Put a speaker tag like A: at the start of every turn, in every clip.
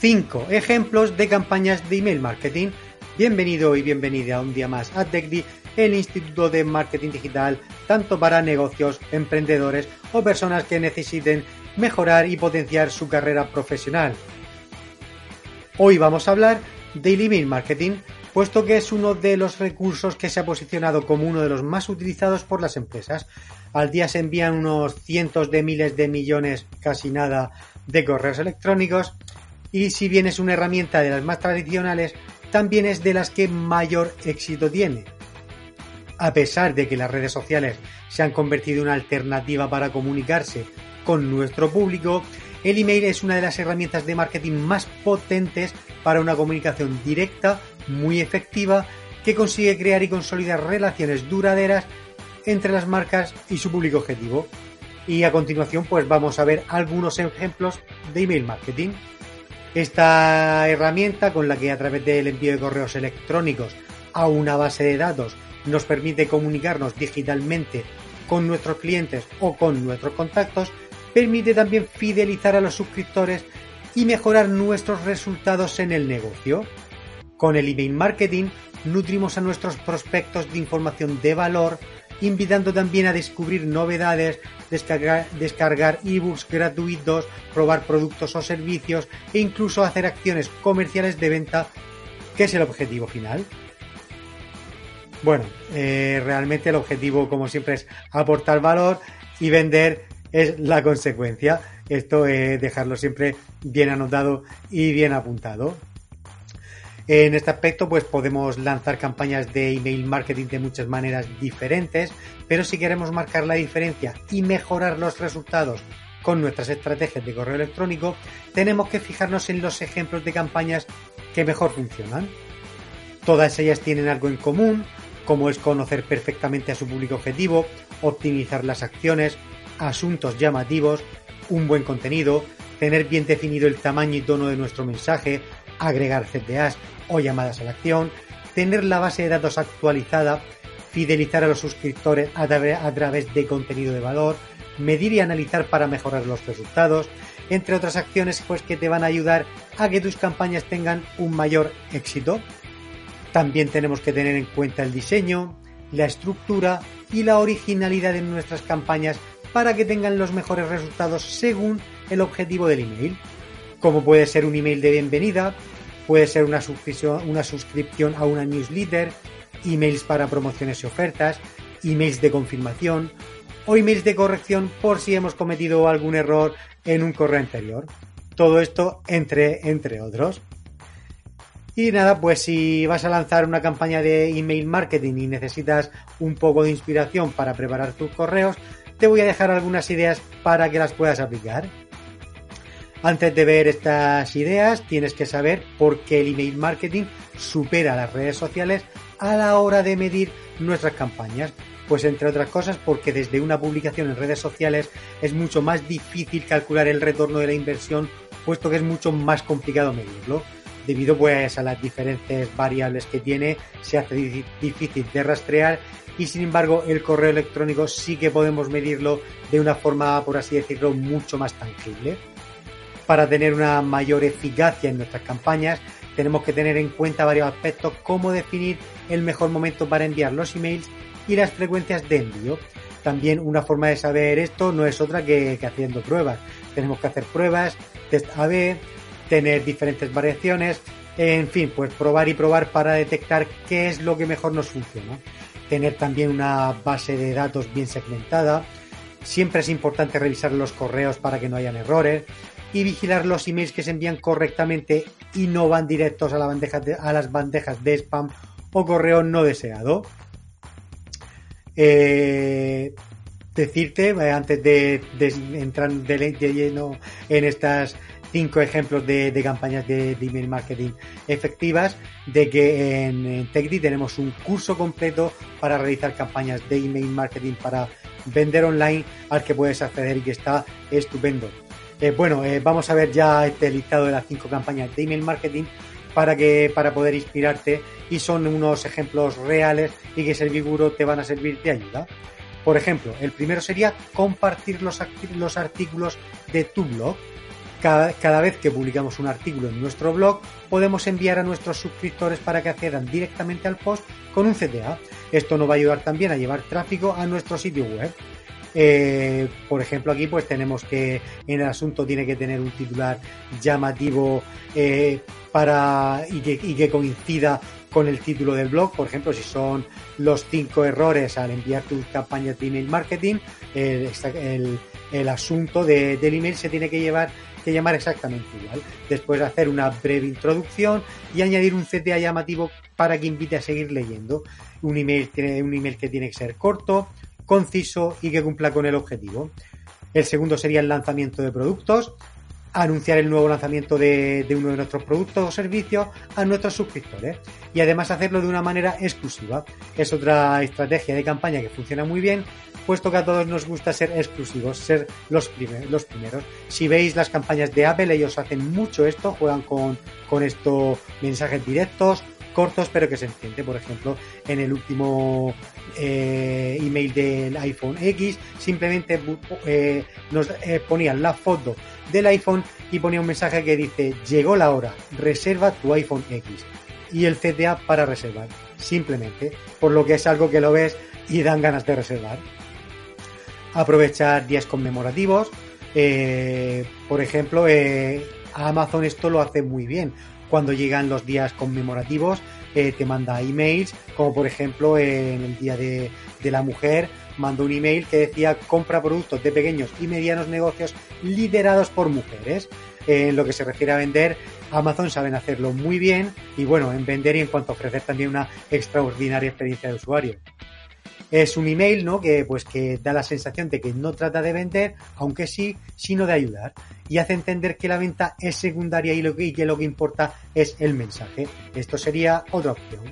A: 5 ejemplos de campañas de email marketing. Bienvenido y bienvenida un día más a TechDi, el Instituto de Marketing Digital, tanto para negocios, emprendedores o personas que necesiten mejorar y potenciar su carrera profesional. Hoy vamos a hablar del email marketing, puesto que es uno de los recursos que se ha posicionado como uno de los más utilizados por las empresas. Al día se envían unos cientos de miles de millones, casi nada, de correos electrónicos y si bien es una herramienta de las más tradicionales, también es de las que mayor éxito tiene. A pesar de que las redes sociales se han convertido en una alternativa para comunicarse con nuestro público, el email es una de las herramientas de marketing más potentes para una comunicación directa, muy efectiva, que consigue crear y consolidar relaciones duraderas entre las marcas y su público objetivo. Y a continuación, pues vamos a ver algunos ejemplos de email marketing. Esta herramienta con la que a través del envío de correos electrónicos a una base de datos nos permite comunicarnos digitalmente con nuestros clientes o con nuestros contactos, permite también fidelizar a los suscriptores y mejorar nuestros resultados en el negocio. Con el email marketing nutrimos a nuestros prospectos de información de valor, invitando también a descubrir novedades, descargar, ebooks gratuitos, probar productos o servicios e incluso hacer acciones comerciales de venta, que es el objetivo final. Bueno, eh, realmente el objetivo, como siempre, es aportar valor y vender es la consecuencia. Esto es dejarlo siempre bien anotado y bien apuntado. En este aspecto, pues podemos lanzar campañas de email marketing de muchas maneras diferentes, pero si queremos marcar la diferencia y mejorar los resultados con nuestras estrategias de correo electrónico, tenemos que fijarnos en los ejemplos de campañas que mejor funcionan. Todas ellas tienen algo en común, como es conocer perfectamente a su público objetivo, optimizar las acciones, asuntos llamativos, un buen contenido, tener bien definido el tamaño y tono de nuestro mensaje, agregar CTAs o llamadas a la acción, tener la base de datos actualizada, fidelizar a los suscriptores a, tra a través de contenido de valor, medir y analizar para mejorar los resultados, entre otras acciones pues que te van a ayudar a que tus campañas tengan un mayor éxito. También tenemos que tener en cuenta el diseño, la estructura y la originalidad de nuestras campañas para que tengan los mejores resultados según el objetivo del email, como puede ser un email de bienvenida, puede ser una suscripción, a una newsletter, emails para promociones y ofertas, emails de confirmación o emails de corrección por si hemos cometido algún error en un correo anterior. Todo esto entre, entre otros. Y nada, pues si vas a lanzar una campaña de email marketing y necesitas un poco de inspiración para preparar tus correos, te voy a dejar algunas ideas para que las puedas aplicar. Antes de ver estas ideas, tienes que saber por qué el email marketing supera las redes sociales a la hora de medir nuestras campañas. Pues entre otras cosas porque desde una publicación en redes sociales es mucho más difícil calcular el retorno de la inversión, puesto que es mucho más complicado medirlo. Debido pues a las diferentes variables que tiene, se hace difícil de rastrear y sin embargo el correo electrónico sí que podemos medirlo de una forma, por así decirlo, mucho más tangible. Para tener una mayor eficacia en nuestras campañas, tenemos que tener en cuenta varios aspectos como definir el mejor momento para enviar los emails y las frecuencias de envío. También una forma de saber esto no es otra que, que haciendo pruebas. Tenemos que hacer pruebas, test AB, tener diferentes variaciones, en fin, pues probar y probar para detectar qué es lo que mejor nos funciona. Tener también una base de datos bien segmentada. Siempre es importante revisar los correos para que no hayan errores y vigilar los emails que se envían correctamente y no van directos a, la bandeja de, a las bandejas de spam o correo no deseado. Eh, decirte, eh, antes de, entrar de, de, lleno en estas cinco ejemplos de, campañas de, email marketing efectivas, de que en, en TechD tenemos un curso completo para realizar campañas de email marketing para vender online al que puedes acceder y que está estupendo. Eh, bueno, eh, vamos a ver ya este listado de las cinco campañas de email marketing para que para poder inspirarte y son unos ejemplos reales y que seguro te van a servir de ayuda. Por ejemplo, el primero sería compartir los, los artículos de tu blog. Cada, cada, vez que publicamos un artículo en nuestro blog, podemos enviar a nuestros suscriptores para que accedan directamente al post con un CTA. Esto nos va a ayudar también a llevar tráfico a nuestro sitio web. Eh, por ejemplo, aquí pues tenemos que en el asunto tiene que tener un titular llamativo eh, para y que, y que, coincida con el título del blog. Por ejemplo, si son los cinco errores al enviar tus campañas de email marketing, el, asunto de, del email se tiene que llevar que llamar exactamente igual. Después hacer una breve introducción y añadir un CTA llamativo para que invite a seguir leyendo. Un email, un email que tiene que ser corto, conciso y que cumpla con el objetivo. El segundo sería el lanzamiento de productos, anunciar el nuevo lanzamiento de, uno de nuestros productos o servicios a nuestros suscriptores y además hacerlo de una manera exclusiva. Es otra estrategia de campaña que funciona muy bien, puesto que a todos nos gusta ser exclusivos, ser los, primer, los primeros. Si veis las campañas de Apple, ellos hacen mucho esto, juegan con estos mensajes directos, cortos pero que se entiende. Por ejemplo, en el último eh, email del iPhone X, simplemente eh, nos eh, ponían la foto del iPhone y ponía un mensaje que dice llegó la hora, reserva tu iPhone X y el CTA para reservar, simplemente, por lo que es algo que lo ves y dan ganas de reservar. Aprovechar días conmemorativos, por ejemplo, Amazon esto lo hace muy bien. Cuando llegan los días conmemorativos, eh, te manda emails, como por ejemplo en el Día de, la Mujer, mandó un email que decía compra productos de pequeños y medianos negocios liderados por mujeres. En lo que se refiere a vender, Amazon saben hacerlo muy bien y bueno, en vender y en cuanto a ofrecer también una extraordinaria experiencia de usuario. Es un email, ¿no? Que pues que da la sensación de que no trata de vender, aunque sí, sino de ayudar. Y hace entender que la venta es secundaria y, lo que, y que lo que importa es el mensaje. Esto sería otra opción.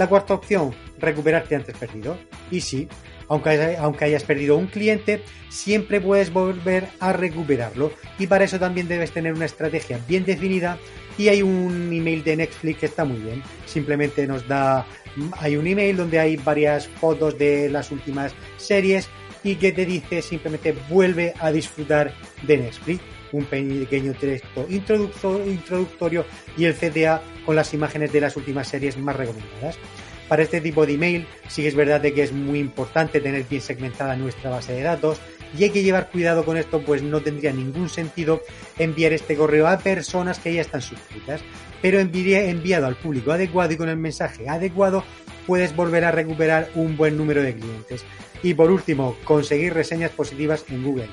A: La cuarta opción, recuperarte antes perdido. Y sí, aunque, aunque hayas perdido un cliente, siempre puedes volver a recuperarlo. Y para eso también debes tener una estrategia bien definida. Y hay un email de Netflix que está muy bien. Simplemente nos da, hay un email donde hay varias fotos de las últimas series y que te dice simplemente vuelve a disfrutar de Netflix un pequeño texto introductorio y el CTA con las imágenes de las últimas series más recomendadas. Para este tipo de email sí que es verdad de que es muy importante tener bien segmentada nuestra base de datos y hay que llevar cuidado con esto pues no tendría ningún sentido enviar este correo a personas que ya están suscritas. Pero enviado al público adecuado y con el mensaje adecuado puedes volver a recuperar un buen número de clientes. Y por último conseguir reseñas positivas en Google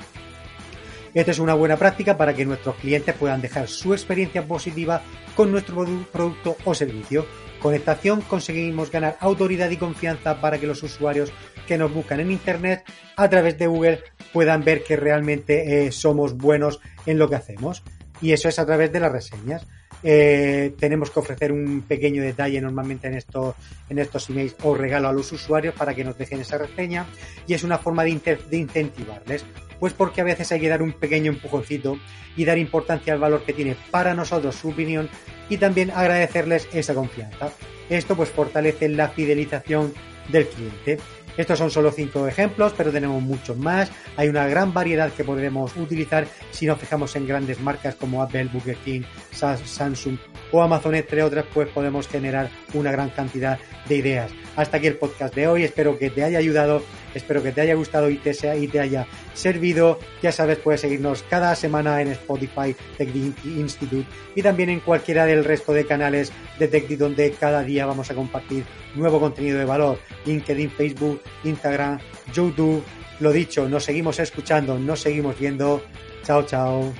A: esta es una buena práctica para que nuestros clientes puedan dejar su experiencia positiva con nuestro producto o servicio. Con esta acción conseguimos ganar autoridad y confianza para que los usuarios que nos buscan en Internet a través de Google puedan ver que realmente eh, somos buenos en lo que hacemos. Y eso es a través de las reseñas. Eh, tenemos que ofrecer un pequeño detalle normalmente en estos, en estos emails o regalo a los usuarios para que nos dejen esa reseña y es una forma de, de incentivarles. Pues porque a veces hay que dar un pequeño empujoncito y dar importancia al valor que tiene para nosotros su opinión y también agradecerles esa confianza. Esto pues fortalece la fidelización del cliente. Estos son solo cinco ejemplos, pero tenemos muchos más. Hay una gran variedad que podremos utilizar si nos fijamos en grandes marcas como Apple, Burger King, Samsung o Amazon, entre otras, pues podemos generar una gran cantidad de ideas. Hasta aquí el podcast de hoy. Espero que te haya ayudado, espero que te haya gustado y te, sea, y te haya servido. Ya sabes, puedes seguirnos cada semana en Spotify, Tech Institute y también en cualquiera del resto de canales de TechD donde cada día vamos a compartir nuevo contenido de valor. LinkedIn, Facebook, Instagram, YouTube. Lo dicho, nos seguimos escuchando, nos seguimos viendo. Chao, chao.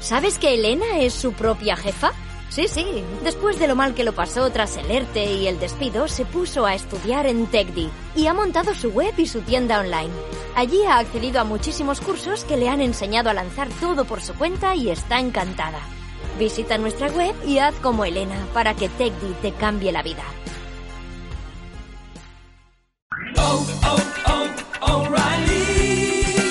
B: ¿Sabes que Elena es su propia jefa? Sí, sí. Después de lo mal que lo pasó tras el ERTE y el despido, se puso a estudiar en TechDi y ha montado su web y su tienda online. Allí ha accedido a muchísimos cursos que le han enseñado a lanzar todo por su cuenta y está encantada. Visita nuestra web y haz como Elena para que TechDi te cambie la vida.